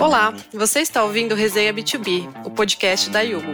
Olá, você está ouvindo Resenha B2B, o podcast da Yugo.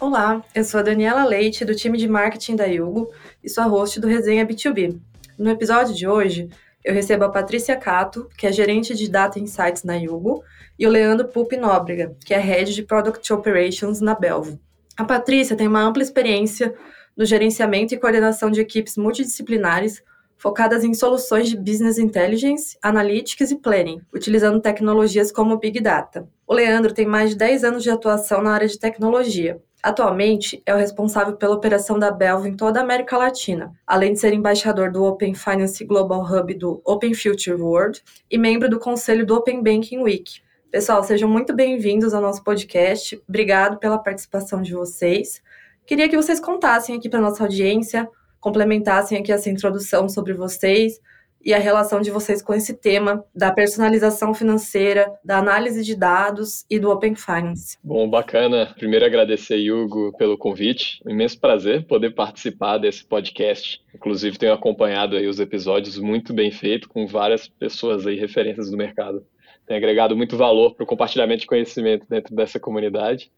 Olá, eu sou a Daniela Leite, do time de marketing da Yugo, e sou a host do Resenha B2B. No episódio de hoje, eu recebo a Patrícia Cato, que é gerente de Data Insights na Yugo, e o Leandro Pupi Nóbrega, que é Head de Product Operations na Belvo. A Patrícia tem uma ampla experiência no gerenciamento e coordenação de equipes multidisciplinares focadas em soluções de business intelligence, analytics e planning, utilizando tecnologias como Big Data. O Leandro tem mais de 10 anos de atuação na área de tecnologia. Atualmente, é o responsável pela operação da Belvo em toda a América Latina, além de ser embaixador do Open Finance Global Hub do Open Future World e membro do conselho do Open Banking Week. Pessoal, sejam muito bem-vindos ao nosso podcast. Obrigado pela participação de vocês. Queria que vocês contassem aqui para nossa audiência, complementassem aqui essa introdução sobre vocês e a relação de vocês com esse tema da personalização financeira, da análise de dados e do Open Finance. Bom, bacana. Primeiro agradecer, Hugo, pelo convite. Um imenso prazer poder participar desse podcast. Inclusive, tenho acompanhado aí os episódios muito bem feito, com várias pessoas aí, referências do mercado. Tem agregado muito valor para o compartilhamento de conhecimento dentro dessa comunidade.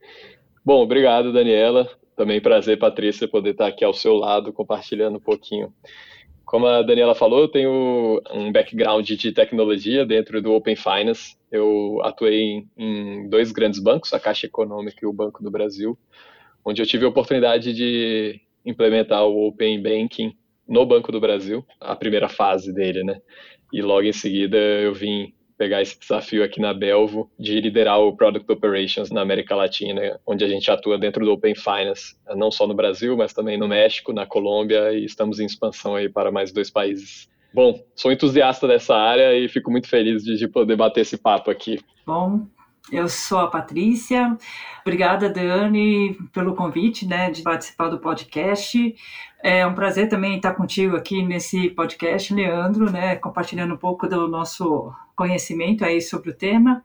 Bom, obrigado, Daniela. Também prazer, Patrícia, poder estar aqui ao seu lado, compartilhando um pouquinho. Como a Daniela falou, eu tenho um background de tecnologia dentro do Open Finance. Eu atuei em dois grandes bancos, a Caixa Econômica e o Banco do Brasil, onde eu tive a oportunidade de implementar o Open Banking no Banco do Brasil, a primeira fase dele, né? E logo em seguida eu vim pegar esse desafio aqui na Belvo de liderar o Product Operations na América Latina, onde a gente atua dentro do Open Finance, não só no Brasil, mas também no México, na Colômbia e estamos em expansão aí para mais dois países. Bom, sou entusiasta dessa área e fico muito feliz de, de poder bater esse papo aqui. Bom, eu sou a Patrícia. Obrigada, Dani, pelo convite, né, de participar do podcast. É um prazer também estar contigo aqui nesse podcast, Leandro, né, compartilhando um pouco do nosso conhecimento aí sobre o tema.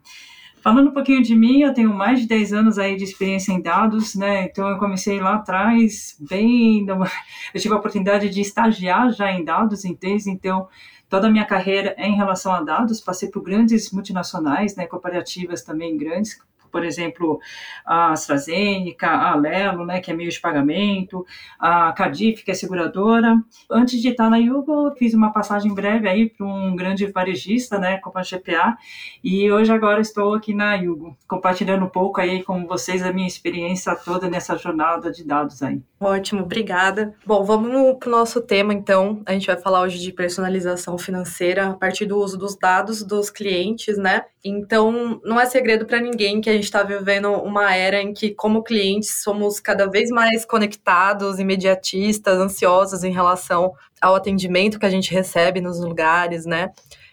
Falando um pouquinho de mim, eu tenho mais de 10 anos aí de experiência em dados, né? Então eu comecei lá atrás, bem, eu tive a oportunidade de estagiar já em dados, desde então toda a minha carreira é em relação a dados, passei por grandes multinacionais, né, cooperativas também grandes, por exemplo, a AstraZeneca, a Alelo, né, que é meio de pagamento, a Cadif, que é seguradora. Antes de estar na Yugo, fiz uma passagem breve aí para um grande varejista, né, a GPA, e hoje agora estou aqui na Yugo, compartilhando um pouco aí com vocês a minha experiência toda nessa jornada de dados aí. Ótimo, obrigada. Bom, vamos para o nosso tema, então. A gente vai falar hoje de personalização financeira a partir do uso dos dados dos clientes, né? Então, não é segredo para ninguém que a gente está vivendo uma era em que, como clientes, somos cada vez mais conectados, imediatistas, ansiosos em relação ao atendimento que a gente recebe nos lugares, né?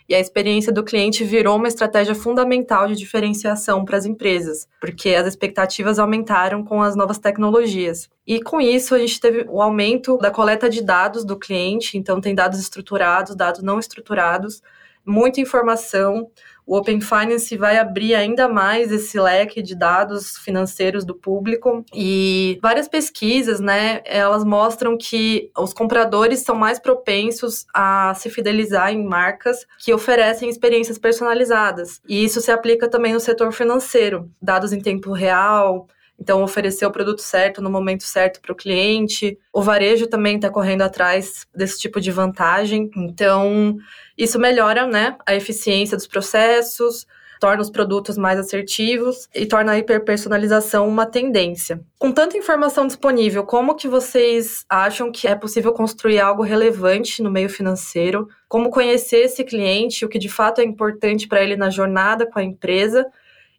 E a experiência do cliente virou uma estratégia fundamental de diferenciação para as empresas, porque as expectativas aumentaram com as novas tecnologias. E com isso, a gente teve o aumento da coleta de dados do cliente, então tem dados estruturados, dados não estruturados, muita informação, o Open Finance vai abrir ainda mais esse leque de dados financeiros do público e várias pesquisas, né, elas mostram que os compradores são mais propensos a se fidelizar em marcas que oferecem experiências personalizadas. E isso se aplica também no setor financeiro, dados em tempo real, então, oferecer o produto certo no momento certo para o cliente. O varejo também está correndo atrás desse tipo de vantagem. Então, isso melhora né, a eficiência dos processos, torna os produtos mais assertivos e torna a hiperpersonalização uma tendência. Com tanta informação disponível, como que vocês acham que é possível construir algo relevante no meio financeiro? Como conhecer esse cliente, o que de fato é importante para ele na jornada com a empresa?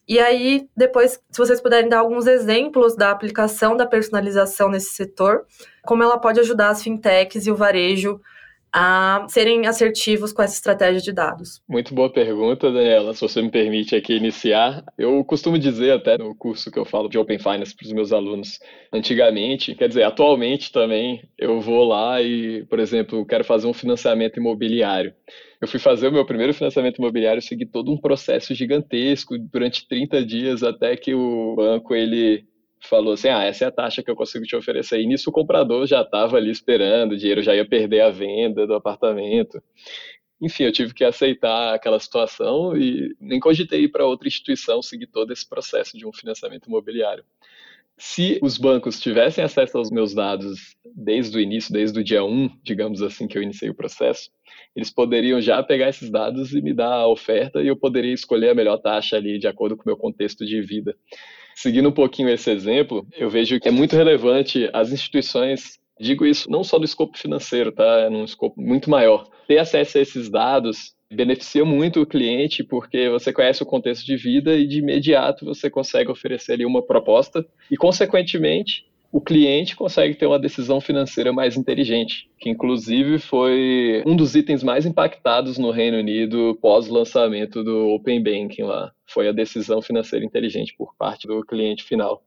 E aí, depois, se vocês puderem dar alguns exemplos da aplicação da personalização nesse setor, como ela pode ajudar as fintechs e o varejo a serem assertivos com essa estratégia de dados? Muito boa pergunta, Daniela. Se você me permite aqui iniciar, eu costumo dizer até no curso que eu falo de Open Finance para os meus alunos, antigamente, quer dizer, atualmente também, eu vou lá e, por exemplo, quero fazer um financiamento imobiliário. Eu fui fazer o meu primeiro financiamento imobiliário, segui todo um processo gigantesco durante 30 dias até que o banco ele falou assim: ah, essa é a taxa que eu consigo te oferecer. E nisso o comprador já estava ali esperando, o dinheiro já ia perder a venda do apartamento. Enfim, eu tive que aceitar aquela situação e nem cogitei ir para outra instituição seguir todo esse processo de um financiamento imobiliário. Se os bancos tivessem acesso aos meus dados desde o início, desde o dia 1, digamos assim, que eu iniciei o processo, eles poderiam já pegar esses dados e me dar a oferta e eu poderia escolher a melhor taxa ali de acordo com o meu contexto de vida. Seguindo um pouquinho esse exemplo, eu vejo que é muito relevante as instituições Digo isso não só do escopo financeiro, tá? É num escopo muito maior. Ter acesso a esses dados beneficia muito o cliente porque você conhece o contexto de vida e de imediato você consegue oferecer ali uma proposta e, consequentemente, o cliente consegue ter uma decisão financeira mais inteligente, que inclusive foi um dos itens mais impactados no Reino Unido pós-lançamento do Open Banking lá. Foi a decisão financeira inteligente por parte do cliente final.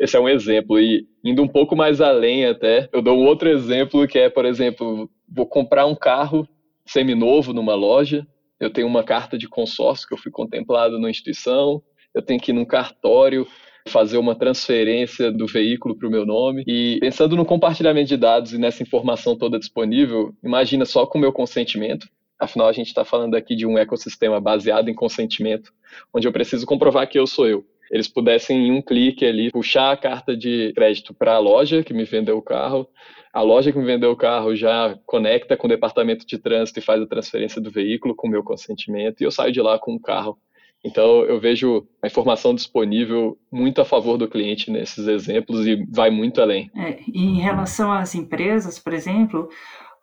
Esse é um exemplo. E indo um pouco mais além até, eu dou um outro exemplo que é, por exemplo, vou comprar um carro seminovo numa loja, eu tenho uma carta de consórcio que eu fui contemplado na instituição, eu tenho que ir num cartório fazer uma transferência do veículo para o meu nome. E pensando no compartilhamento de dados e nessa informação toda disponível, imagina só com o meu consentimento. Afinal, a gente está falando aqui de um ecossistema baseado em consentimento, onde eu preciso comprovar que eu sou eu. Eles pudessem, em um clique ali, puxar a carta de crédito para a loja que me vendeu o carro, a loja que me vendeu o carro já conecta com o departamento de trânsito e faz a transferência do veículo com o meu consentimento, e eu saio de lá com o carro então, eu vejo a informação disponível muito a favor do cliente nesses exemplos e vai muito além. É, em relação às empresas, por exemplo,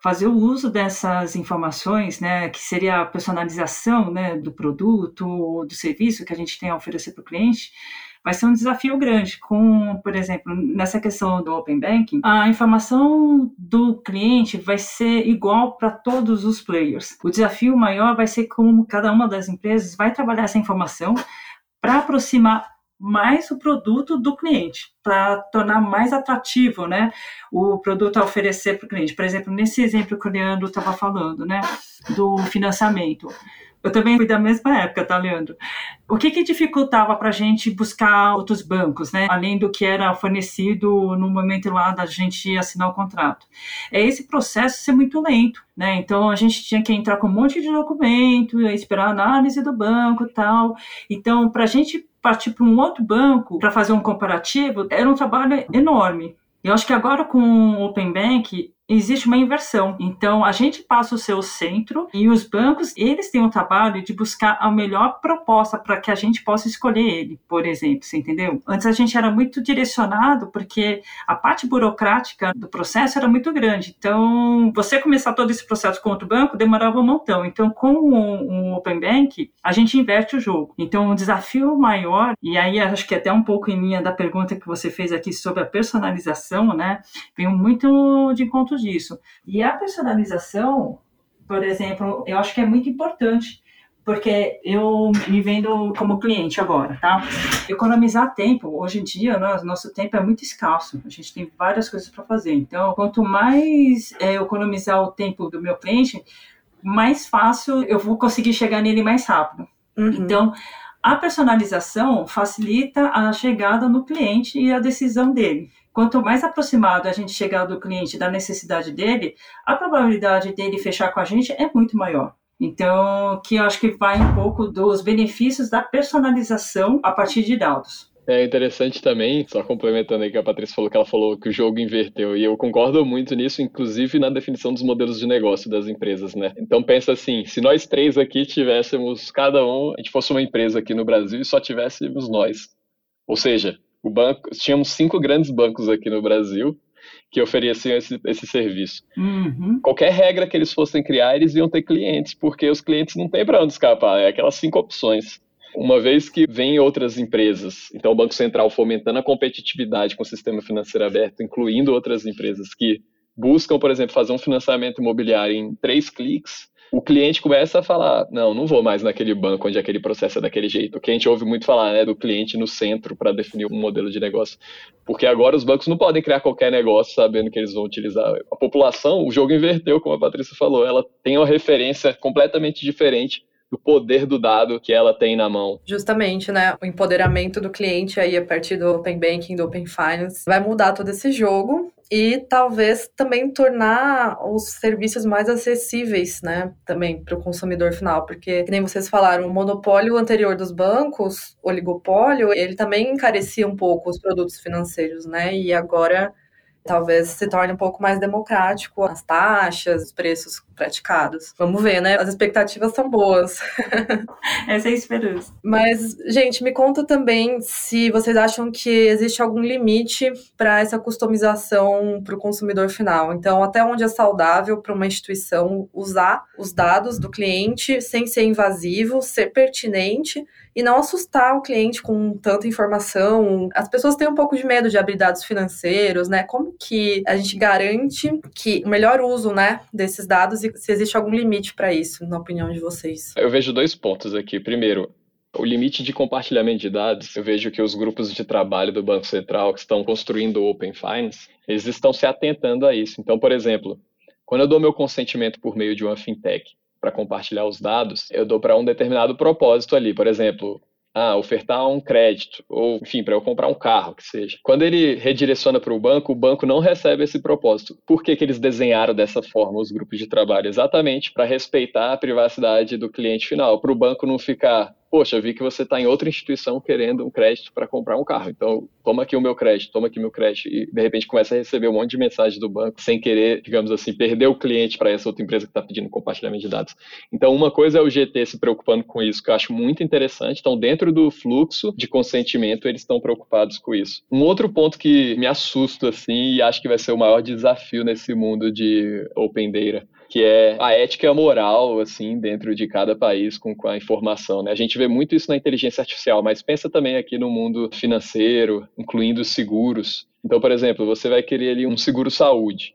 fazer o uso dessas informações, né, que seria a personalização né, do produto ou do serviço que a gente tem a oferecer para o cliente, vai ser um desafio grande. Com, por exemplo, nessa questão do Open Banking, a informação do cliente vai ser igual para todos os players. O desafio maior vai ser como cada uma das empresas vai trabalhar essa informação para aproximar mais o produto do cliente, para tornar mais atrativo, né, o produto a oferecer para o cliente. Por exemplo, nesse exemplo que o Leandro estava falando, né, do financiamento. Eu também fui da mesma época, tá, Leandro? O que, que dificultava para a gente buscar outros bancos, né? Além do que era fornecido no momento lá da gente assinar o contrato. É esse processo ser muito lento, né? Então a gente tinha que entrar com um monte de documento, esperar a análise do banco e tal. Então, para a gente partir para um outro banco para fazer um comparativo, era um trabalho enorme. Eu acho que agora com o Open Bank existe uma inversão. Então, a gente passa o seu centro e os bancos, eles têm o trabalho de buscar a melhor proposta para que a gente possa escolher ele, por exemplo, você entendeu? Antes a gente era muito direcionado porque a parte burocrática do processo era muito grande. Então, você começar todo esse processo com outro banco demorava um montão. Então, com o, Open Bank, a gente inverte o jogo. Então, o desafio maior, e aí acho que até um pouco em linha da pergunta que você fez aqui sobre a personalização, né, vem muito de encontro disso. E a personalização, por exemplo, eu acho que é muito importante, porque eu me vendo como cliente agora, tá? Economizar tempo, hoje em dia, né, nosso tempo é muito escasso, a gente tem várias coisas para fazer. Então, quanto mais é, economizar o tempo do meu cliente, mais fácil eu vou conseguir chegar nele mais rápido. Uhum. Então, a personalização facilita a chegada no cliente e a decisão dele. Quanto mais aproximado a gente chegar do cliente, da necessidade dele, a probabilidade dele fechar com a gente é muito maior. Então, que eu acho que vai um pouco dos benefícios da personalização a partir de dados. É interessante também, só complementando aí que a Patrícia falou que ela falou que o jogo inverteu, e eu concordo muito nisso, inclusive na definição dos modelos de negócio das empresas, né? Então pensa assim, se nós três aqui tivéssemos, cada um, a gente fosse uma empresa aqui no Brasil e só tivéssemos nós. Ou seja, o banco, tínhamos cinco grandes bancos aqui no Brasil que ofereciam esse, esse serviço. Uhum. Qualquer regra que eles fossem criar, eles iam ter clientes, porque os clientes não têm para onde escapar, é aquelas cinco opções. Uma vez que vem outras empresas, então o Banco Central fomentando a competitividade com o sistema financeiro aberto, incluindo outras empresas que buscam, por exemplo, fazer um financiamento imobiliário em três cliques, o cliente começa a falar, não, não vou mais naquele banco onde aquele processo é daquele jeito. O que a gente ouve muito falar, né, do cliente no centro para definir um modelo de negócio. Porque agora os bancos não podem criar qualquer negócio sabendo que eles vão utilizar. A população, o jogo inverteu, como a Patrícia falou, ela tem uma referência completamente diferente do poder do dado que ela tem na mão. Justamente, né? O empoderamento do cliente aí a partir do Open Banking, do Open Finance, vai mudar todo esse jogo e talvez também tornar os serviços mais acessíveis, né, também para o consumidor final, porque, nem vocês falaram, o monopólio anterior dos bancos, o oligopólio, ele também encarecia um pouco os produtos financeiros, né, e agora talvez se torne um pouco mais democrático as taxas, os preços praticados. Vamos ver, né? As expectativas são boas. Essa é a esperança. Mas, gente, me conta também se vocês acham que existe algum limite para essa customização para o consumidor final. Então, até onde é saudável para uma instituição usar os dados do cliente sem ser invasivo, ser pertinente e não assustar o cliente com tanta informação. As pessoas têm um pouco de medo de abrir dados financeiros, né? Como que a gente garante que o melhor uso, né, desses dados e se existe algum limite para isso, na opinião de vocês? Eu vejo dois pontos aqui. Primeiro, o limite de compartilhamento de dados, eu vejo que os grupos de trabalho do Banco Central que estão construindo o Open Finance, eles estão se atentando a isso. Então, por exemplo, quando eu dou meu consentimento por meio de uma fintech, para compartilhar os dados, eu dou para um determinado propósito ali. Por exemplo, ah, ofertar um crédito, ou enfim, para eu comprar um carro, que seja. Quando ele redireciona para o banco, o banco não recebe esse propósito. Por que, que eles desenharam dessa forma os grupos de trabalho? Exatamente para respeitar a privacidade do cliente final, para o banco não ficar poxa, vi que você está em outra instituição querendo um crédito para comprar um carro. Então, toma aqui o meu crédito, toma aqui o meu crédito. E, de repente, começa a receber um monte de mensagem do banco sem querer, digamos assim, perder o cliente para essa outra empresa que está pedindo compartilhamento de dados. Então, uma coisa é o GT se preocupando com isso, que eu acho muito interessante. Então, dentro do fluxo de consentimento, eles estão preocupados com isso. Um outro ponto que me assusta, assim, e acho que vai ser o maior desafio nesse mundo de Open Data, que é a ética moral, assim, dentro de cada país com, com a informação, né? A gente vê muito isso na inteligência artificial, mas pensa também aqui no mundo financeiro, incluindo seguros. Então, por exemplo, você vai querer ali um seguro saúde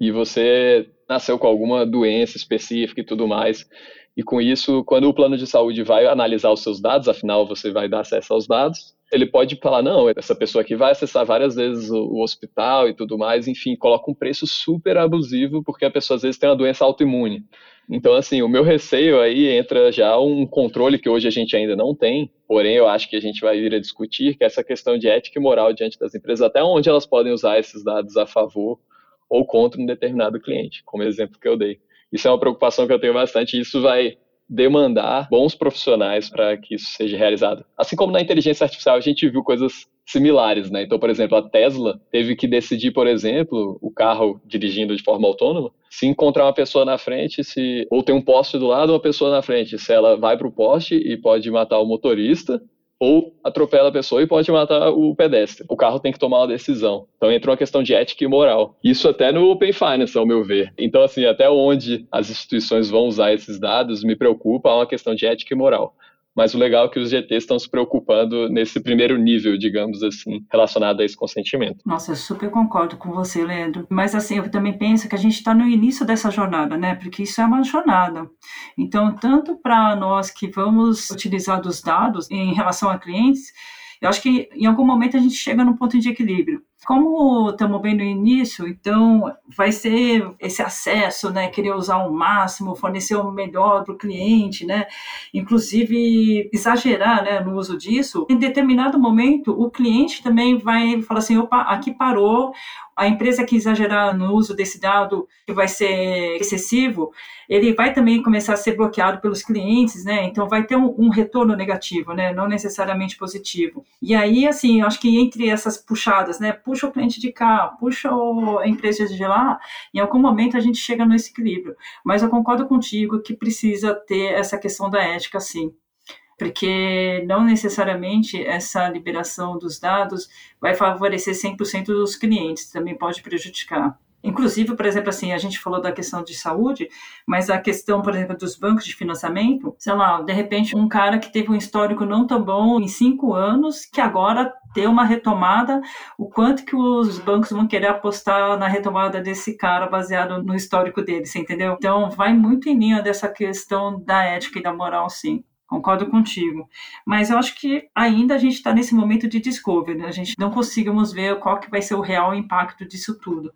e você nasceu com alguma doença específica e tudo mais. E com isso, quando o plano de saúde vai analisar os seus dados, afinal você vai dar acesso aos dados, ele pode falar, não, essa pessoa aqui vai acessar várias vezes o, hospital e tudo mais, enfim, coloca um preço super abusivo, porque a pessoa às vezes tem uma doença autoimune. Então, assim, o meu receio aí entra já um controle que hoje a gente ainda não tem, porém eu acho que a gente vai vir a discutir, que é essa questão de ética e moral diante das empresas, até onde elas podem usar esses dados a favor ou contra um determinado cliente, como exemplo que eu dei. Isso é uma preocupação que eu tenho bastante, isso vai demandar bons profissionais para que isso seja realizado. Assim como na inteligência artificial a gente viu coisas similares, né? Então, por exemplo, a Tesla teve que decidir, por exemplo, o carro dirigindo de forma autônoma, se encontrar uma pessoa na frente, se ou tem um poste do lado, uma pessoa na frente, se ela vai para o poste e pode matar o motorista, ou atropela a pessoa e pode matar o pedestre. O carro tem que tomar uma decisão. Então entra uma questão de ética e moral. Isso até no Open Finance, ao meu ver. Então, assim, até onde as instituições vão usar esses dados me preocupa, é uma questão de ética e moral. Mas o legal é que os GTs estão se preocupando nesse primeiro nível, digamos assim, relacionado a esse consentimento. Nossa, eu super concordo com você, Leandro. Mas assim, eu também penso que a gente está no início dessa jornada, né? Porque isso é uma jornada. Então, tanto para nós que vamos utilizar dos dados em relação a clientes, eu acho que em algum momento a gente chega num ponto de equilíbrio. Como estamos bem no início, então vai ser esse acesso, né? Querer usar o máximo, fornecer o melhor para o cliente, né? Inclusive exagerar, né, no uso disso. Em determinado momento, o cliente também vai falar assim, opa, aqui parou. A empresa que exagerar no uso desse dado, que vai ser excessivo, ele vai também começar a ser bloqueado pelos clientes, né? Então vai ter um, um retorno negativo, né? Não necessariamente positivo. E aí, assim, acho que entre essas puxadas, né? puxa o cliente de cá, puxa a empresa de lá, em algum momento a gente chega nesse equilíbrio. Mas eu concordo contigo que precisa ter essa questão da ética, sim porque não necessariamente essa liberação dos dados vai favorecer 100% dos clientes, também pode prejudicar. Inclusive, por exemplo, assim, a gente falou da questão de saúde, mas a questão, por exemplo, dos bancos de financiamento, sei lá, de repente um cara que teve um histórico não tão bom em cinco anos, que agora ter uma retomada, o quanto que os bancos vão querer apostar na retomada desse cara baseado no histórico dele, você entendeu? Então, vai muito em linha dessa questão da ética e da moral, sim. Concordo contigo. Mas eu acho que ainda a gente está nesse momento de discovery, né? A gente não conseguimos ver qual que vai ser o real impacto disso tudo.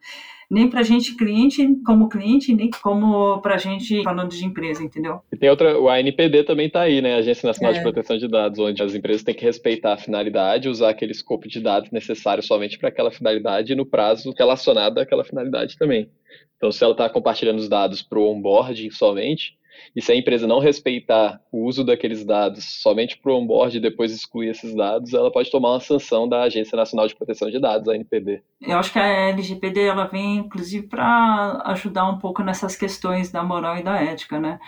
Nem para a gente cliente, como cliente, nem como para a gente falando de empresa, entendeu? E tem outra, o ANPD também está aí, né? Agência Nacional é. de Proteção de Dados, onde as empresas têm que respeitar a finalidade, usar aquele escopo de dados necessário somente para aquela finalidade e no prazo relacionado àquela finalidade também. Então, se ela está compartilhando os dados para o onboarding somente, e se a empresa não respeitar o uso daqueles dados somente para o onboard e depois excluir esses dados, ela pode tomar uma sanção da Agência Nacional de Proteção de Dados, a NPD. Eu acho que a LGPD ela vem, inclusive, para ajudar um pouco nessas questões da moral e da ética, né?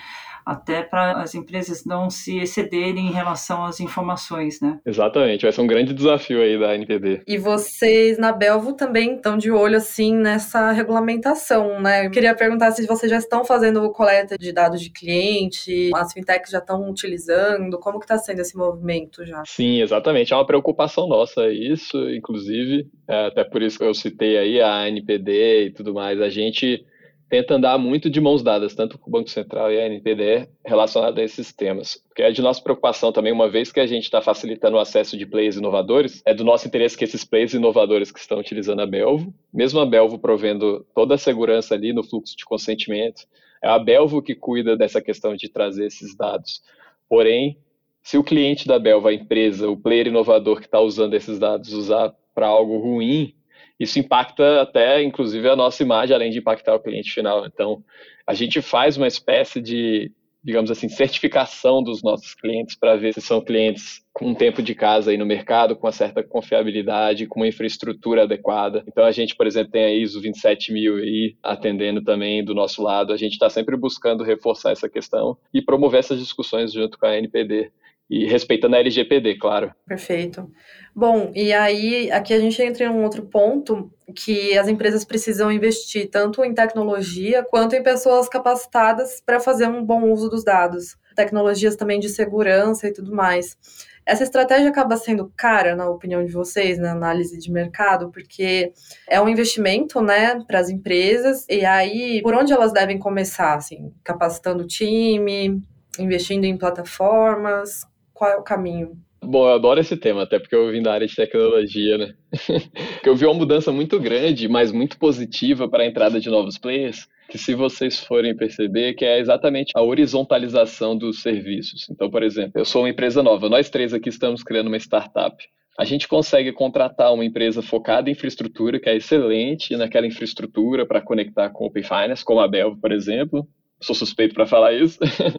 Até para as empresas não se excederem em relação às informações, né? Exatamente, vai ser um grande desafio aí da NPD. E vocês na Belvo também estão de olho assim nessa regulamentação, né? Eu queria perguntar se vocês já estão fazendo coleta de dados de cliente, as fintechs já estão utilizando, como que está sendo esse movimento já? Sim, exatamente, é uma preocupação nossa isso, inclusive, é, até por isso que eu citei aí a NPD e tudo mais, a gente tenta andar muito de mãos dadas, tanto com o Banco Central e a NPDE, relacionado a esses temas. Porque é de nossa preocupação também, uma vez que a gente está facilitando o acesso de players inovadores, é do nosso interesse que esses players inovadores que estão utilizando a Belvo, mesmo a Belvo provendo toda a segurança ali no fluxo de consentimento, é a Belvo que cuida dessa questão de trazer esses dados. Porém, se o cliente da Belvo, a empresa, o player inovador que está usando esses dados, usar para algo ruim, isso impacta até, inclusive, a nossa imagem, além de impactar o cliente final. Então, a gente faz uma espécie de, digamos assim, certificação dos nossos clientes para ver se são clientes com um tempo de casa aí no mercado, com uma certa confiabilidade, com uma infraestrutura adequada. Então, a gente, por exemplo, tem a ISO 27000 aí atendendo também do nosso lado. A gente está sempre buscando reforçar essa questão e promover essas discussões junto com a NPD e respeitando a LGPD, claro. Perfeito. Bom, e aí aqui a gente entra em um outro ponto que as empresas precisam investir tanto em tecnologia quanto em pessoas capacitadas para fazer um bom uso dos dados, tecnologias também de segurança e tudo mais. Essa estratégia acaba sendo cara, na opinião de vocês, na análise de mercado, porque é um investimento, né, para as empresas, e aí por onde elas devem começar, assim, capacitando o time, investindo em plataformas, qual é o caminho? Bom, eu adoro esse tema, até porque eu vim da área de tecnologia, né? eu vi uma mudança muito grande, mas muito positiva para a entrada de novos players, que se vocês forem perceber, que é exatamente a horizontalização dos serviços. Então, por exemplo, eu sou uma empresa nova, nós três aqui estamos criando uma startup. A gente consegue contratar uma empresa focada em infraestrutura, que é excelente naquela infraestrutura para conectar com Open Finance, como a Belvo, por exemplo, sou suspeito para falar isso,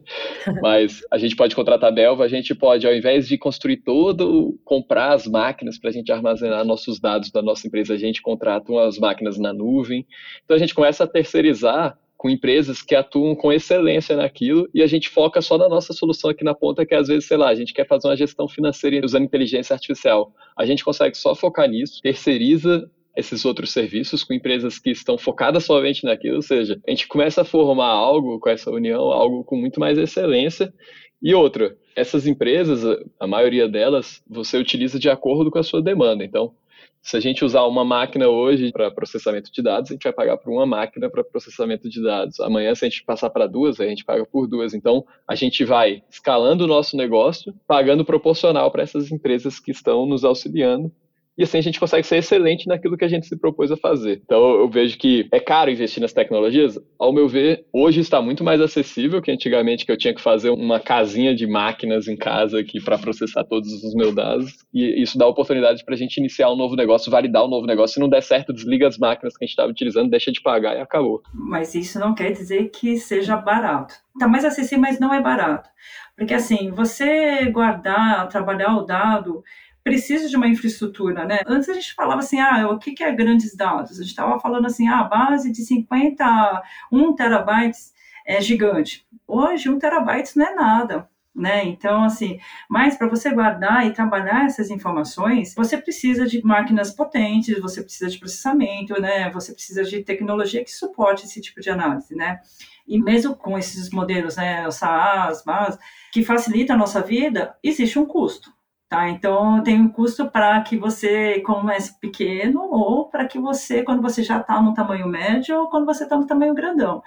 mas a gente pode contratar a Belva, a gente pode, ao invés de construir todo, comprar as máquinas para a gente armazenar nossos dados da nossa empresa, a gente contrata umas máquinas na nuvem. Então a gente começa a terceirizar com empresas que atuam com excelência naquilo e a gente foca só na nossa solução aqui na ponta, que às vezes, sei lá, a gente quer fazer uma gestão financeira usando inteligência artificial. A gente consegue só focar nisso, terceiriza esses outros serviços com empresas que estão focadas somente naquilo, ou seja, a gente começa a formar algo com essa união, algo com muito mais excelência. E outra, essas empresas, a maioria delas, você utiliza de acordo com a sua demanda. Então, se a gente usar uma máquina hoje para processamento de dados, a gente vai pagar por uma máquina para processamento de dados. Amanhã, se a gente passar para duas, a gente paga por duas. Então, a gente vai escalando o nosso negócio, pagando proporcional para essas empresas que estão nos auxiliando e assim a gente consegue ser excelente naquilo que a gente se propôs a fazer. Então eu vejo que é caro investir nas tecnologias. Ao meu ver, hoje está muito mais acessível que antigamente que eu tinha que fazer uma casinha de máquinas em casa aqui para processar todos os meus dados. E isso dá oportunidade para a gente iniciar um novo negócio, validar um novo negócio. Se não der certo, desliga as máquinas que a gente estava utilizando, deixa de pagar e acabou. Mas isso não quer dizer que seja barato. Está mais acessível, mas não é barato. Porque assim, você guardar, trabalhar o dado precisa de uma infraestrutura, né? Antes a gente falava assim, ah, o que é grandes dados? A gente estava falando assim, ah, a base de 50, 1 terabytes é gigante. Hoje, 1 terabyte não é nada. Né? Então, assim, mas para você guardar e trabalhar essas informações, você precisa de máquinas potentes, você precisa de processamento, né? Você precisa de tecnologia que suporte esse tipo de análise, né? E mesmo com esses modelos, né, o SaaS, MAS, que facilita a nossa vida, existe um custo. Tá? Então, tem um custo para que você comece pequeno ou para que você, quando você já está no tamanho médio ou quando você está no tamanho grandão.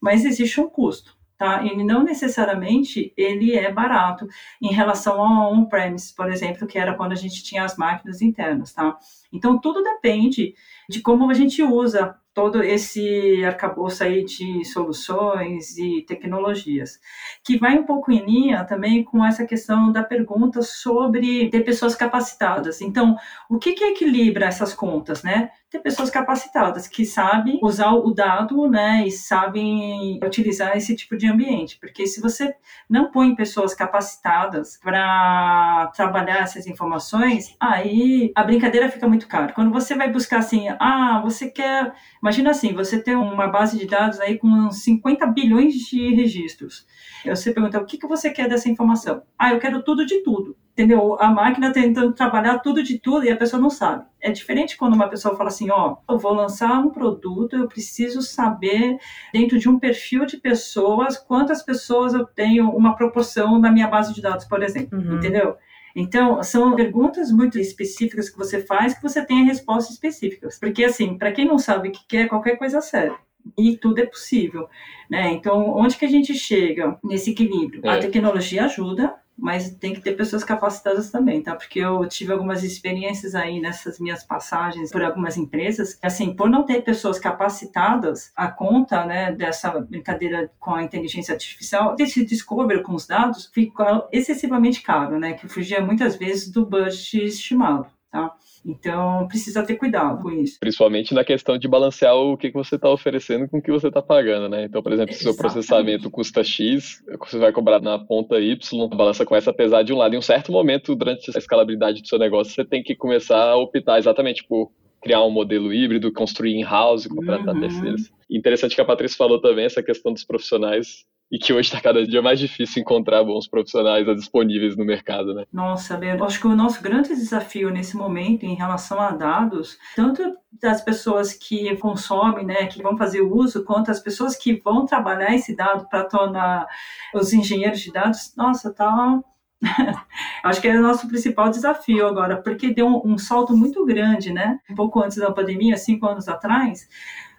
Mas existe um custo. tá? Ele não necessariamente ele é barato em relação ao on-premise, por exemplo, que era quando a gente tinha as máquinas internas, tá? Então tudo depende de como a gente usa todo esse arcabouço aí de soluções e tecnologias, que vai um pouco em linha também com essa questão da pergunta sobre ter pessoas capacitadas. Então, o que, que equilibra essas contas, né? Ter pessoas capacitadas que sabem usar o dado, né, e sabem utilizar esse tipo de ambiente, porque se você não põe pessoas capacitadas para trabalhar essas informações, aí a brincadeira fica muito cara. Quando você vai buscar assim, ah, você quer Imagina assim, você tem uma base de dados aí com 50 bilhões de registros. Você pergunta, o que, que você quer dessa informação? Ah, eu quero tudo de tudo. Entendeu? A máquina tentando trabalhar tudo de tudo e a pessoa não sabe. É diferente quando uma pessoa fala assim, ó, eu vou lançar um produto, eu preciso saber dentro de um perfil de pessoas quantas pessoas eu tenho uma proporção na minha base de dados, por exemplo. Uhum. Entendeu? Então, são perguntas muito específicas que você faz que você tem respostas específicas. Porque, assim, para quem não sabe o que quer, qualquer coisa serve e tudo é possível, né? Então, onde que a gente chega nesse equilíbrio? É. A tecnologia ajuda, mas tem que ter pessoas capacitadas também, tá? Porque eu tive algumas experiências aí nessas minhas passagens por algumas empresas, assim, por não ter pessoas capacitadas, a conta, né, dessa brincadeira com a inteligência artificial, desse discovery com os dados, ficou excessivamente caro, né? Que fugia muitas vezes do budget estimado, tá? Então, precisa ter cuidado com isso. Principalmente na questão de balancear o que, você está oferecendo com o que você está pagando, né? Então, por exemplo, se o seu processamento custa X, você vai cobrar na ponta Y, a balança começa a pesar de um lado. Em um certo momento, durante a escalabilidade do seu negócio, você tem que começar a optar exatamente por criar um modelo híbrido, construir in-house, contratar uhum. terceiros. Interessante que a Patrícia falou também essa questão dos profissionais e que hoje está cada dia mais difícil encontrar bons profissionais disponíveis no mercado, né? Nossa, Leandro, acho que o nosso grande desafio nesse momento em relação a dados, tanto das pessoas que consomem, né, que vão fazer uso, quanto as pessoas que vão trabalhar esse dado para tornar os engenheiros de dados, nossa, tá Acho que é o nosso principal desafio agora, porque deu um, um, salto muito grande, né? Um pouco antes da pandemia, cinco anos atrás,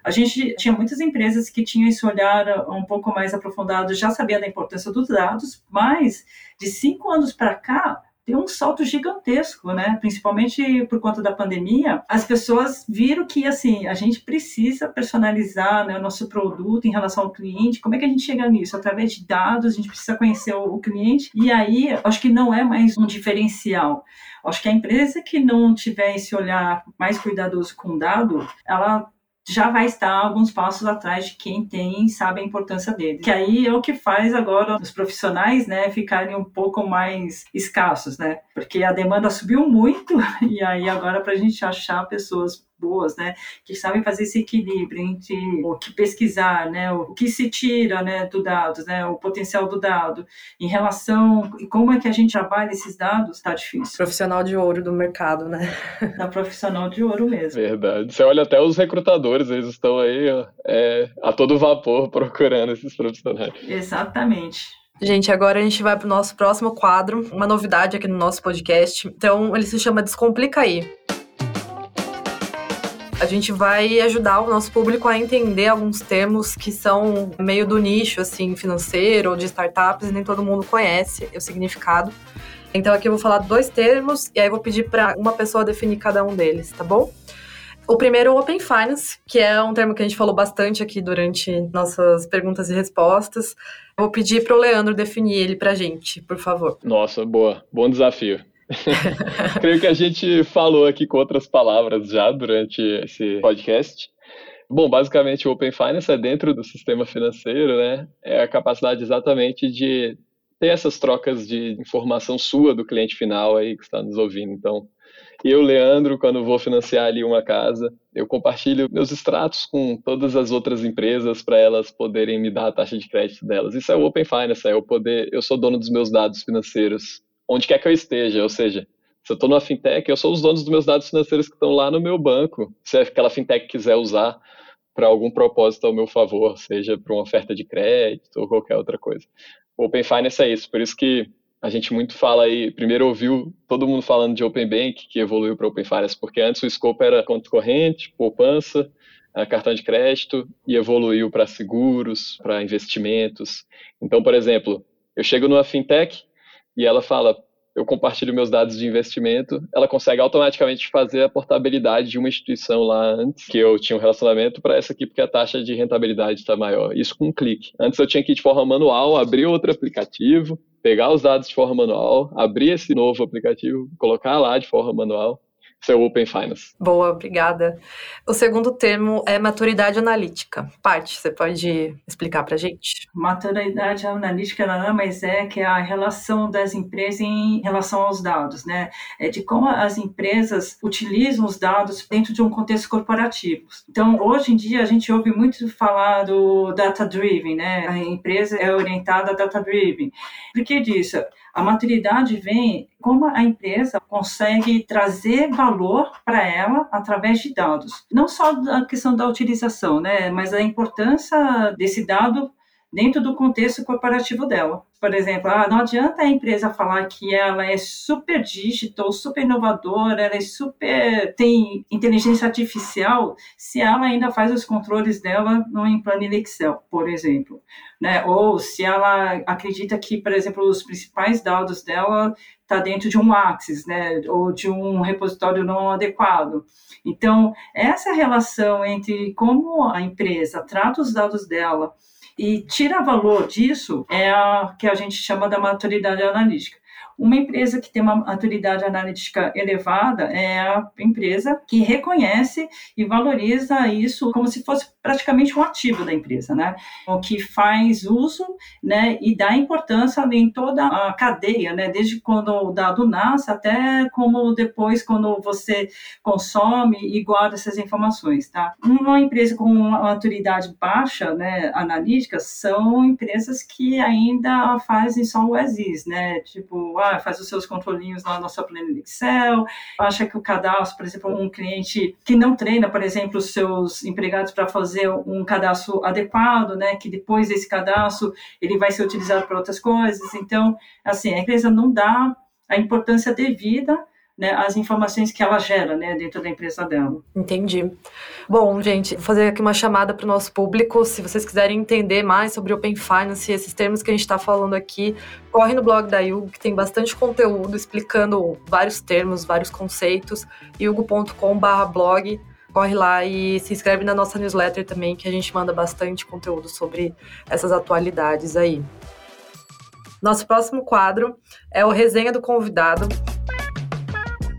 a gente tinha muitas empresas que tinham esse olhar um pouco mais aprofundado, já sabia da importância dos dados, mas de cinco anos para cá, tem um salto gigantesco, né? Principalmente por conta da pandemia, as pessoas viram que assim a gente precisa personalizar né, o nosso produto em relação ao cliente. Como é que a gente chega nisso? Através de dados, a gente precisa conhecer o, o cliente. E aí, acho que não é mais um diferencial. Acho que a empresa que não tiver esse olhar mais cuidadoso com o dado, ela já vai estar alguns passos atrás de quem tem e sabe a importância dele. Que aí é o que faz agora os profissionais, né, ficarem um pouco mais escassos, né? Porque a demanda subiu muito e aí agora para a gente achar pessoas boas, né, que sabem fazer esse equilíbrio entre o que pesquisar, né, o que se tira, né, do dado, né, o potencial do dado, em relação e como é que a gente trabalha esses dados, tá difícil. Profissional de ouro do mercado, né? Da profissional de ouro mesmo. Verdade. Você olha até os recrutadores, eles estão aí ó, é, a todo vapor procurando esses profissionais. Exatamente. Gente, agora a gente vai para o nosso próximo quadro, uma novidade aqui no nosso podcast. Então, ele se chama Descomplica aí a gente vai ajudar o nosso público a entender alguns termos que são meio do nicho, assim, financeiro ou de startups, e nem todo mundo conhece o significado. Então aqui eu vou falar dois termos e aí vou pedir para uma pessoa definir cada um deles, tá bom? O primeiro o Open Finance, que é um termo que a gente falou bastante aqui durante nossas perguntas e respostas. Vou pedir para o Leandro definir ele para a gente, por favor. Nossa, boa. Bom desafio. Creio que a gente falou aqui com outras palavras já durante esse podcast. Bom, basicamente o Open Finance é dentro do sistema financeiro, né? É a capacidade exatamente de ter essas trocas de informação sua do cliente final aí que está nos ouvindo. Então, eu, Leandro, quando vou financiar ali uma casa, eu compartilho meus extratos com todas as outras empresas para elas poderem me dar a taxa de crédito delas. Isso é o Open Finance, é o poder, eu sou dono dos meus dados financeiros onde quer que eu esteja. Ou seja, se eu estou numa fintech, eu sou os donos dos meus dados financeiros que estão lá no meu banco. Se aquela fintech quiser usar para algum propósito ao meu favor, seja para uma oferta de crédito ou qualquer outra coisa. Open Finance é isso, por isso que a gente muito fala aí, primeiro ouviu todo mundo falando de Open Bank, que evoluiu para Open Finance, porque antes o escopo era conta corrente, poupança, cartão de crédito e evoluiu para seguros, para investimentos. Então, por exemplo, eu chego numa fintech e ela fala, eu compartilho meus dados de investimento, ela consegue automaticamente fazer a portabilidade de uma instituição lá antes, que eu tinha um relacionamento, para essa aqui, porque a taxa de rentabilidade está maior. Isso com um clique. Antes eu tinha que ir de forma manual, abrir outro aplicativo, pegar os dados de forma manual, abrir esse novo aplicativo, colocar lá de forma manual seu Open Finance. Boa, obrigada. O segundo termo é maturidade analítica. Parte, você pode explicar para gente? Maturidade analítica nada mais é que a relação das empresas em relação aos dados, né? É de como as empresas utilizam os dados dentro de um contexto corporativo. Então, hoje em dia, a gente ouve muito falar do data-driven, né? A empresa é orientada a data-driven. Por que disso? A maturidade vem como a empresa consegue trazer valor para ela através de dados. Não só a questão da utilização, né, mas a importância desse dado dentro do contexto corporativo dela. Por exemplo, ah, não adianta a empresa falar que ela é super digital, super inovadora, ela é super tem inteligência artificial, se ela ainda faz os controles dela no planilha Excel, por exemplo, né? Ou se ela acredita que, por exemplo, os principais dados dela está dentro de um Axis, né? Ou de um repositório não adequado. Então, essa relação entre como a empresa trata os dados dela e tira valor disso é a que a gente chama da maturidade analítica. Uma empresa que tem uma maturidade analítica elevada é a empresa que reconhece e valoriza isso como se fosse praticamente um ativo da empresa, né? O que faz uso, né, e dá importância em toda a cadeia, né, desde quando o dado nasce até como depois quando você consome e guarda essas informações, tá? Uma empresa com uma maturidade baixa, né, analítica, são empresas que ainda fazem só o ESIS, né? Tipo, ah, faz os seus controlinhos lá na sua planilha Excel, acha que o cadastro, por exemplo, um cliente que não treina, por exemplo, os seus empregados para fazer um cadastro adequado, né, que depois desse cadastro ele vai ser utilizado para outras coisas. Então, assim, a empresa não dá a importância devida né, as informações que ela gera né, dentro da empresa dela. Entendi. Bom, gente, vou fazer aqui uma chamada para o nosso público. Se vocês quiserem entender mais sobre Open Finance, esses termos que a gente está falando aqui, corre no blog da Yugo, que tem bastante conteúdo explicando vários termos, vários conceitos, yugo.com/blog. Corre lá e se inscreve na nossa newsletter também, que a gente manda bastante conteúdo sobre essas atualidades aí. Nosso próximo quadro é o Resenha do Convidado,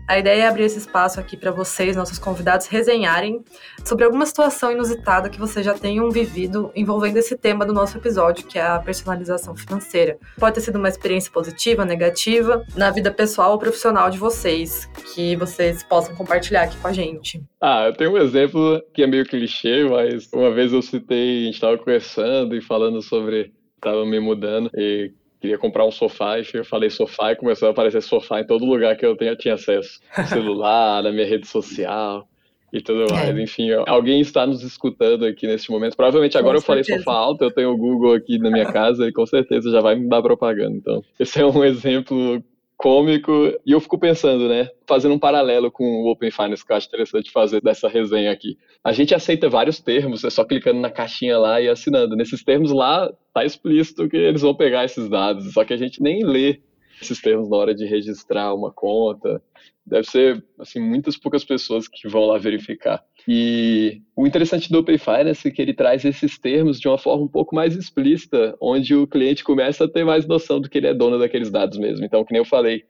a ideia é abrir esse espaço aqui para vocês, nossos convidados, resenharem sobre alguma situação inusitada que vocês já tenham vivido envolvendo esse tema do nosso episódio, que é a personalização financeira. Pode ter sido uma experiência positiva, negativa, na vida pessoal ou profissional de vocês, que vocês possam compartilhar aqui com a gente. Ah, eu tenho um exemplo que é meio clichê, mas uma vez eu citei, a gente estava conversando e falando sobre. Estava me mudando e queria comprar um sofá, e eu falei sofá e começou a aparecer sofá em todo lugar que eu tinha, tinha acesso. No celular, na minha rede social e tudo é. mais. É. Enfim, alguém está nos escutando aqui nesse momento. Provavelmente agora com eu certeza. falei sofá alto, eu tenho o Google aqui na minha casa e com certeza já vai me dar propaganda. Então, esse é um exemplo cômico. E eu fico pensando, né? Fazendo um paralelo com o Open Finance, que eu acho interessante fazer dessa resenha aqui. A gente aceita vários termos, é só clicando na caixinha lá e assinando. Nesses termos lá, tá explícito que eles vão pegar esses dados, só que a gente nem lê esses termos na hora de registrar uma conta. Deve ser, assim, muitas poucas pessoas que vão lá verificar. E o interessante do Open Finance é que ele traz esses termos de uma forma um pouco mais explícita, onde o cliente começa a ter mais noção do que ele é dono daqueles dados mesmo. Então, que nem eu falei,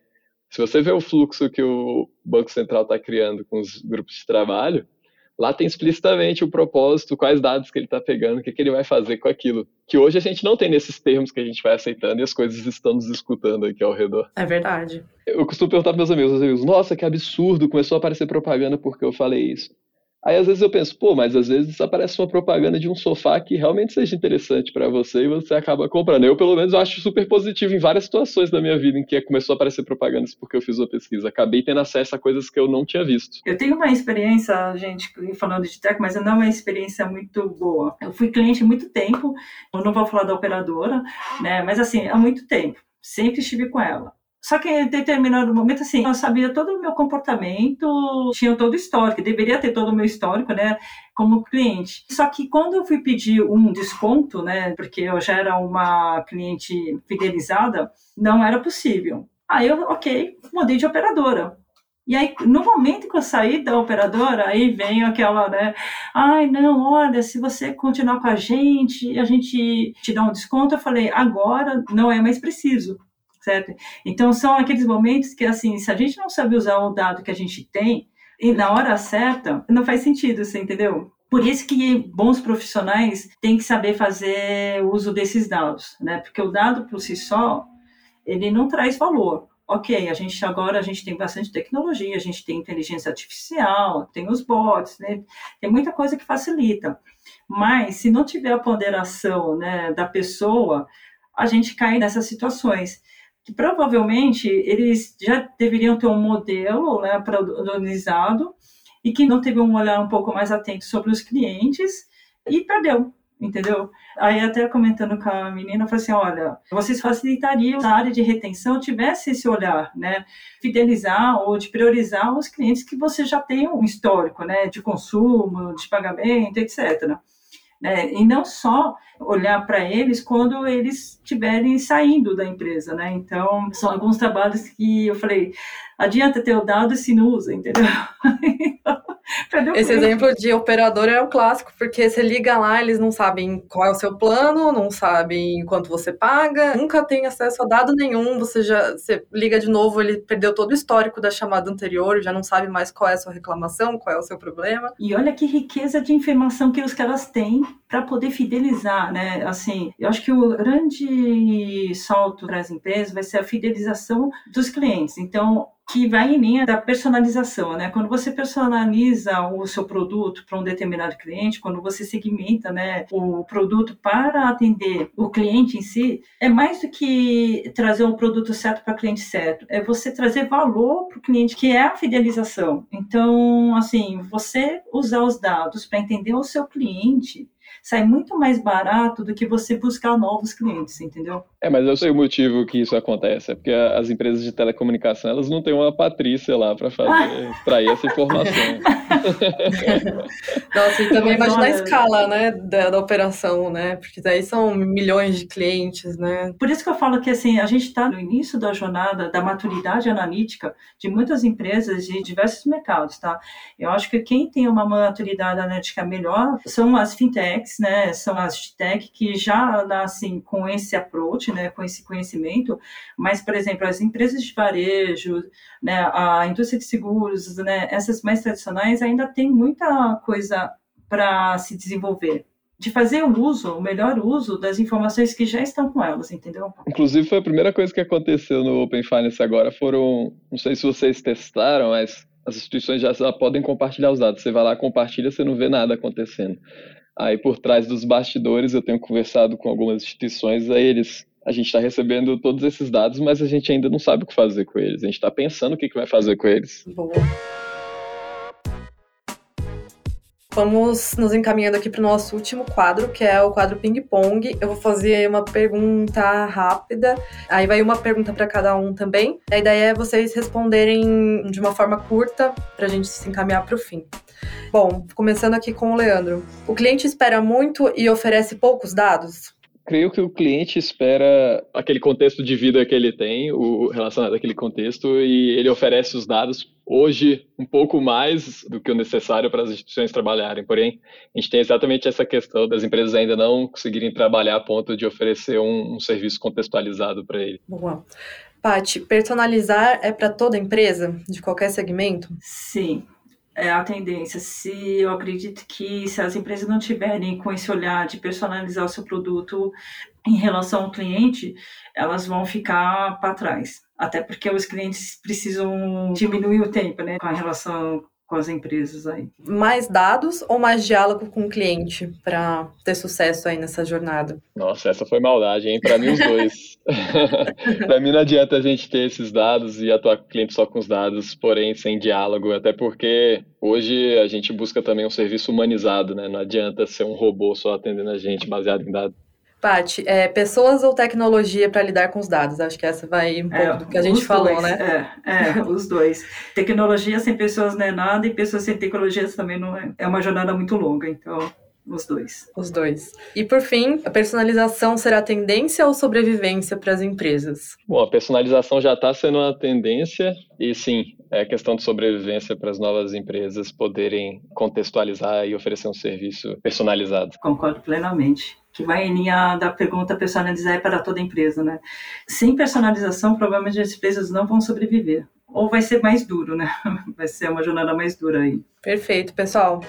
se você vê o fluxo que o Banco Central está criando com os grupos de trabalho, lá tem explicitamente o propósito, quais dados que ele está pegando, o que, que, ele vai fazer com aquilo. Que hoje a gente não tem nesses termos que a gente vai aceitando e as coisas estão nos escutando aqui ao redor. É verdade. Eu costumo perguntar para meus amigos, meus amigos, nossa, que absurdo, começou a aparecer propaganda porque eu falei isso. Aí às vezes eu penso, pô, mas às vezes aparece uma propaganda de um sofá que realmente seja interessante para você e você acaba comprando. Eu, pelo menos, acho super positivo em várias situações da minha vida em que começou a aparecer propagandas porque eu fiz uma pesquisa. Acabei tendo acesso a coisas que eu não tinha visto. Eu tenho uma experiência, gente, falando de tech, mas não é uma experiência muito boa. Eu fui cliente há muito tempo, eu não vou falar da operadora, né, mas assim, há muito tempo. Sempre estive com ela Só que em determinado momento, assim, eu sabia todo o meu comportamento, tinha todo o histórico, deveria ter todo o meu histórico, né, como cliente. Só que quando eu fui pedir um desconto, né, porque eu já era uma cliente fidelizada, não era possível. Aí eu, ok, mudei de operadora. E aí, no momento que eu saí da operadora, aí vem aquela, né? Ai, não, olha, se você continuar com a gente, a gente te dá um desconto. Eu falei, agora não é mais preciso Então, são aqueles momentos que, assim, se a gente não sabe usar o dado que a gente tem, e na hora certa, não faz sentido, você entendeu? Por isso que bons profissionais têm que saber fazer uso desses dados, né? Porque o dado por si só, ele não traz valor. Ok, a gente agora a gente tem bastante tecnologia, a gente tem inteligência artificial, tem os bots, né? Tem muita coisa que facilita. Mas se não tiver a ponderação, né, da pessoa, a gente cai nessas situações que provavelmente eles já deveriam ter um modelo né, padronizado e que não teve um olhar um pouco mais atento sobre os clientes e perdeu, entendeu? Aí até comentando com a menina, eu falei assim, olha, vocês facilitariam a área de retenção tivesse esse olhar, né, fidelizar ou de priorizar os clientes que você já tem um histórico, né, de consumo, de pagamento, etc né? E não só olhar para eles quando eles estiverem saindo da empresa, né? Então, são alguns trabalhos que eu falei, adianta ter o dado se não usa, entendeu? Esse exemplo de operador é o clássico, porque você liga lá, eles não sabem qual é o seu plano, não sabem quanto você paga, nunca tem acesso a dado nenhum, você já você liga de novo, ele perdeu todo o histórico da chamada anterior, já não sabe mais qual é a sua reclamação, qual é o seu problema. E olha que riqueza de informação que os caras têm para poder fidelizar, né? Assim, eu acho que o grande salto para as empresas vai ser a fidelização dos clientes. Então, que vai em linha da personalização, né? Quando você personaliza o seu produto para um determinado cliente, quando você segmenta, né, o produto para atender o cliente em si, é mais do que trazer um produto certo para o cliente certo, é você trazer valor para o cliente, que é a fidelização. Então, assim, você usar os dados para entender o seu cliente sai muito mais barato do que você buscar novos clientes, entendeu? É, mas eu sei o motivo que isso acontece, é porque as empresas de telecomunicação, elas não têm uma Patrícia lá para fazer, extrair essa informação. Nossa, e também imagina a escala, né, da, da, operação, né, porque daí são milhões de clientes, né. Por isso que eu falo que, assim, a gente está no início da jornada da maturidade analítica de muitas empresas de diversos mercados, tá? Eu acho que quem tem uma maturidade analítica melhor são as fintechs, né, são as tech que já nascem com esse approach, né, com esse conhecimento, mas, por exemplo, as empresas de varejo, né, a indústria de seguros, né, essas mais tradicionais ainda tem muita coisa para se desenvolver de fazer o uso, o melhor uso das informações que já estão com elas, entendeu? Inclusive foi a primeira coisa que aconteceu no Open Finance agora, foram, não sei se vocês testaram, mas as instituições já podem compartilhar os dados. Você vai lá, compartilha, você não vê nada acontecendo. Aí por trás dos bastidores eu tenho conversado com algumas instituições, aí eles a gente está recebendo todos esses dados, mas a gente ainda não sabe o que fazer com eles. A gente está pensando o que, que vai fazer com eles. Boa. Vamos nos encaminhando aqui para o nosso último quadro, que é o quadro ping-pong. Eu vou fazer uma pergunta rápida, aí vai uma pergunta para cada um também. A ideia é vocês responderem de uma forma curta para a gente se encaminhar para o fim. Bom, começando aqui com o Leandro. O cliente espera muito e oferece poucos dados? Creio que o cliente espera aquele contexto de vida que ele tem, o relacionado àquele contexto, e ele oferece os dados hoje um pouco mais do que o necessário para as instituições trabalharem. Porém, a gente tem exatamente essa questão das empresas ainda não conseguirem trabalhar a ponto de oferecer um, um serviço contextualizado para ele. Boa. Paty, personalizar é para toda empresa, de qualquer segmento? Sim, é a tendência. Se eu acredito que se as empresas não tiverem com esse olhar de personalizar o seu produto em relação ao cliente, elas vão ficar para trás. Até porque os clientes precisam diminuir o tempo, né, com a relação com as empresas aí. Mais dados ou mais diálogo com o cliente para ter sucesso aí nessa jornada? Nossa, essa foi maldade, hein? Para mim os dois. para mim não adianta a gente ter esses dados e atuar com o cliente só com os dados, porém sem diálogo, até porque hoje a gente busca também um serviço humanizado, né? Não adianta ser um robô só atendendo a gente baseado em dados. Paty, é, pessoas ou tecnologia para lidar com os dados? Acho que essa vai um pouco é, do que a gente falou, dois, né? É, é, os dois. Tecnologia sem pessoas não é nada e pessoas sem tecnologias também não é. É uma jornada muito longa, então os dois. Os dois. E por fim, a personalização será tendência ou sobrevivência para as empresas? Bom, a personalização já está sendo uma tendência e sim, é questão de sobrevivência para as novas empresas poderem contextualizar e oferecer um serviço personalizado. Concordo plenamente que vai em linha da pergunta personalizar é para toda empresa, né? Sem personalização, provavelmente as empresas não vão sobreviver. Ou vai ser mais duro, né? Vai ser uma jornada mais dura aí. Perfeito, pessoal.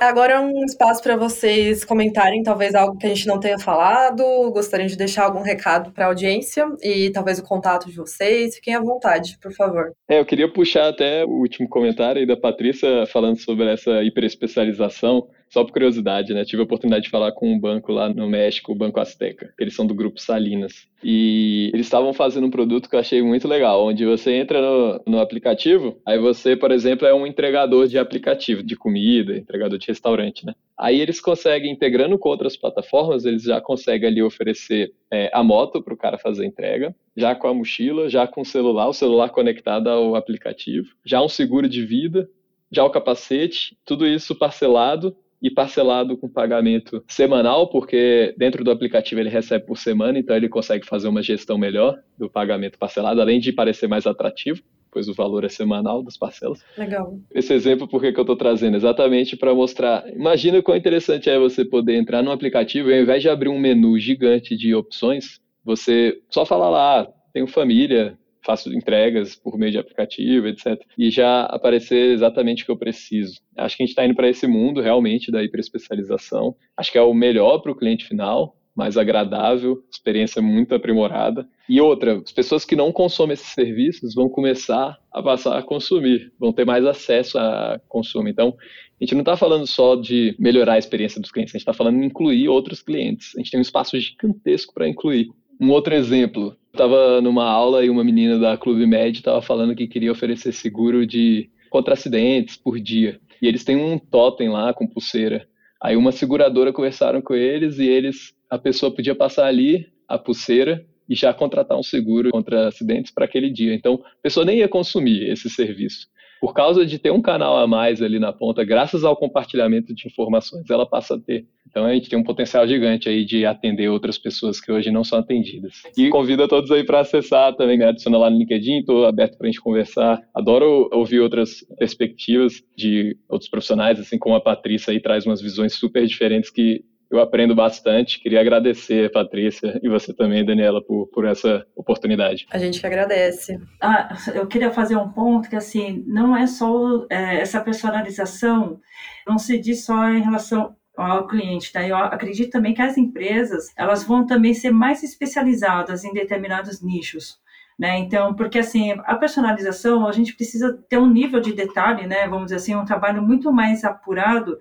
Agora é um espaço para vocês comentarem talvez algo que a gente não tenha falado, gostariam de deixar algum recado para a audiência e talvez o contato de vocês. Fiquem à vontade, por favor. É, eu queria puxar até o último comentário aí da Patrícia falando sobre essa hiperespecialização. Só por curiosidade, né? Tive a oportunidade de falar com um banco lá no México, o Banco Azteca, eles são do grupo Salinas. E eles estavam fazendo um produto que eu achei muito legal, onde você entra no, no aplicativo, aí você, por exemplo, é um entregador de aplicativo, de comida, entregador de restaurante, né? Aí eles conseguem, integrando com outras plataformas, eles já conseguem ali oferecer é, a moto para o cara fazer entrega, já com a mochila, já com o celular, o celular conectado ao aplicativo, já um seguro de vida, já o capacete, tudo isso parcelado e parcelado com pagamento semanal, porque dentro do aplicativo ele recebe por semana, então ele consegue fazer uma gestão melhor do pagamento parcelado, além de parecer mais atrativo, pois o valor é semanal das parcelas. Legal. Esse exemplo, por que eu estou trazendo? Exatamente para mostrar. Imagina quão interessante é você poder entrar no aplicativo e ao invés de abrir um menu gigante de opções, você só fala lá, ah, tenho família, faço entregas por meio de aplicativo, etc. E já aparecer exatamente o que eu preciso. Acho que a gente está indo para esse mundo realmente da hiperespecialização. Acho que é o melhor para o cliente final, mais agradável, experiência muito aprimorada. E outra, as pessoas que não consomem esses serviços vão começar a passar a consumir, vão ter mais acesso a consumo. Então, a gente não está falando só de melhorar a experiência dos clientes, a gente está falando de incluir outros clientes. A gente tem um espaço gigantesco para incluir. Um outro exemplo, estava numa aula e uma menina da Clube Med estava falando que queria oferecer seguro de contra acidentes por dia. E eles têm um totem lá com pulseira. Aí uma seguradora conversaram com eles e eles a pessoa podia passar ali a pulseira e já contratar um seguro contra acidentes para aquele dia. Então, a pessoa nem ia consumir esse serviço. Por causa de ter um canal a mais ali na ponta, graças ao compartilhamento de informações, ela passa a ter. Então a gente tem um potencial gigante aí de atender outras pessoas que hoje não são atendidas. E convido a todos aí para acessar também, me adiciona lá no LinkedIn, estou aberto para a gente conversar. Adoro ouvir outras perspectivas de outros profissionais, assim como a Patrícia aí traz umas visões super diferentes que eu aprendo bastante. Queria agradecer, Patrícia, e você também, Daniela, por, por essa oportunidade. A gente que agradece. Ah, eu queria fazer um ponto que, assim, não é só é, essa personalização, não se diz só em relação ao cliente, tá? Eu acredito também que as empresas, elas vão também ser mais especializadas em determinados nichos. Né? Então, porque assim, a personalização, a gente precisa ter um nível de detalhe, né? Vamos dizer assim, um trabalho muito mais apurado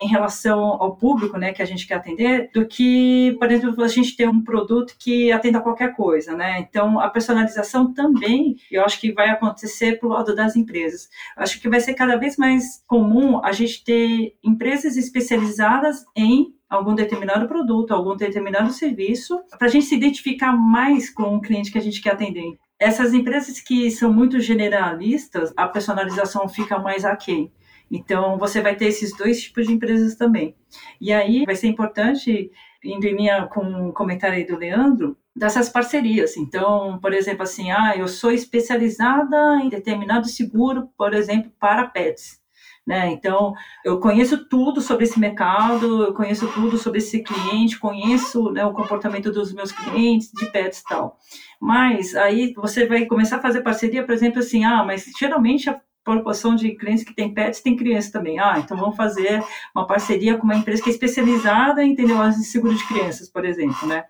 em relação ao público, né, que a gente quer atender, do que, por exemplo, a gente ter um produto que atenda qualquer coisa, né? Então, a personalização também, eu acho que vai acontecer pro lado das empresas. Acho que vai ser cada vez mais comum a gente ter empresas especializadas em algum determinado produto, algum determinado serviço, para a gente se identificar mais com o cliente que a gente quer atender. Essas empresas que são muito generalistas, a personalização fica mais aquém. Então, você vai ter esses dois tipos de empresas também. E aí, vai ser importante, indo em linha com o comentário aí do Leandro, dessas parcerias. Então, por exemplo, assim, ah, eu sou especializada em determinado seguro, por exemplo, para pets. Né? Então, eu conheço tudo sobre esse mercado, eu conheço tudo sobre esse cliente, conheço né, o comportamento dos meus clientes, de pets e tal. Mas aí você vai começar a fazer parceria, por exemplo, assim, ah, mas geralmente a proporção de clientes que tem pets tem criança também. Ah, então vamos fazer uma parceria com uma empresa que é especializada em entender seguro de crianças, por exemplo, né?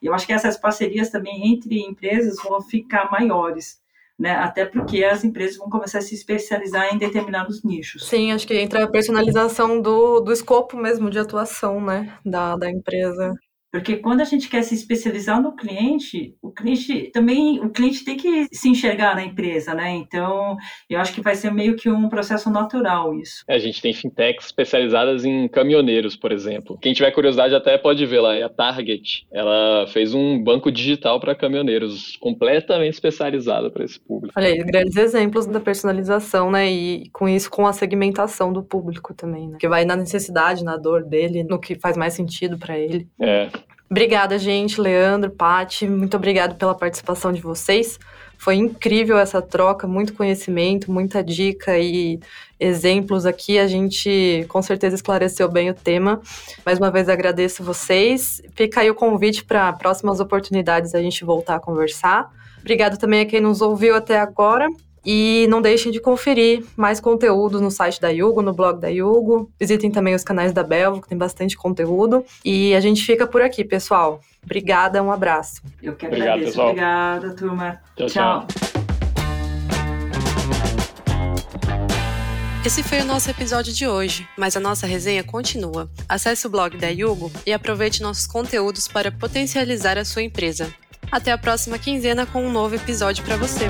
Eu acho que essas parcerias também entre empresas vão ficar maiores. Né? Até porque as empresas vão começar a se especializar em determinados nichos. Sim, acho que entra a personalização do, do escopo mesmo de atuação, né, da, da empresa. Porque quando a gente quer se especializar no cliente, o cliente também, o cliente tem que se enxergar na empresa, né? Então, eu acho que vai ser meio que um processo natural isso. É, a gente tem fintechs especializadas em caminhoneiros, por exemplo. Quem tiver curiosidade até pode ver lá, é a Target. Ela fez um banco digital para caminhoneiros, completamente especializado para esse público. Olha aí, grandes exemplos da personalização, né? E com isso, com a segmentação do público também, né? Que vai na necessidade, na dor dele, no que faz mais sentido para ele. É. Obrigada, gente, Leandro, Pati, muito obrigado pela participação de vocês. Foi incrível essa troca, muito conhecimento, muita dica e exemplos aqui. A gente com certeza esclareceu bem o tema. Mais uma vez agradeço vocês. Fica aí o convite para próximas oportunidades a gente voltar a conversar. Obrigado também a quem nos ouviu até agora. E não deixem de conferir mais conteúdos no site da Yugo, no blog da Yugo. Visitem também os canais da Belvo, que tem bastante conteúdo. E a gente fica por aqui, pessoal. Obrigada, um abraço. Eu que Obrigado, agradeço. Pessoal. Obrigada, turma. tchau. tchau. Esse foi o nosso episódio de hoje, mas a nossa resenha continua. Acesse o blog da Yugo e aproveite nossos conteúdos para potencializar a sua empresa. Até a próxima quinzena com um novo episódio para você.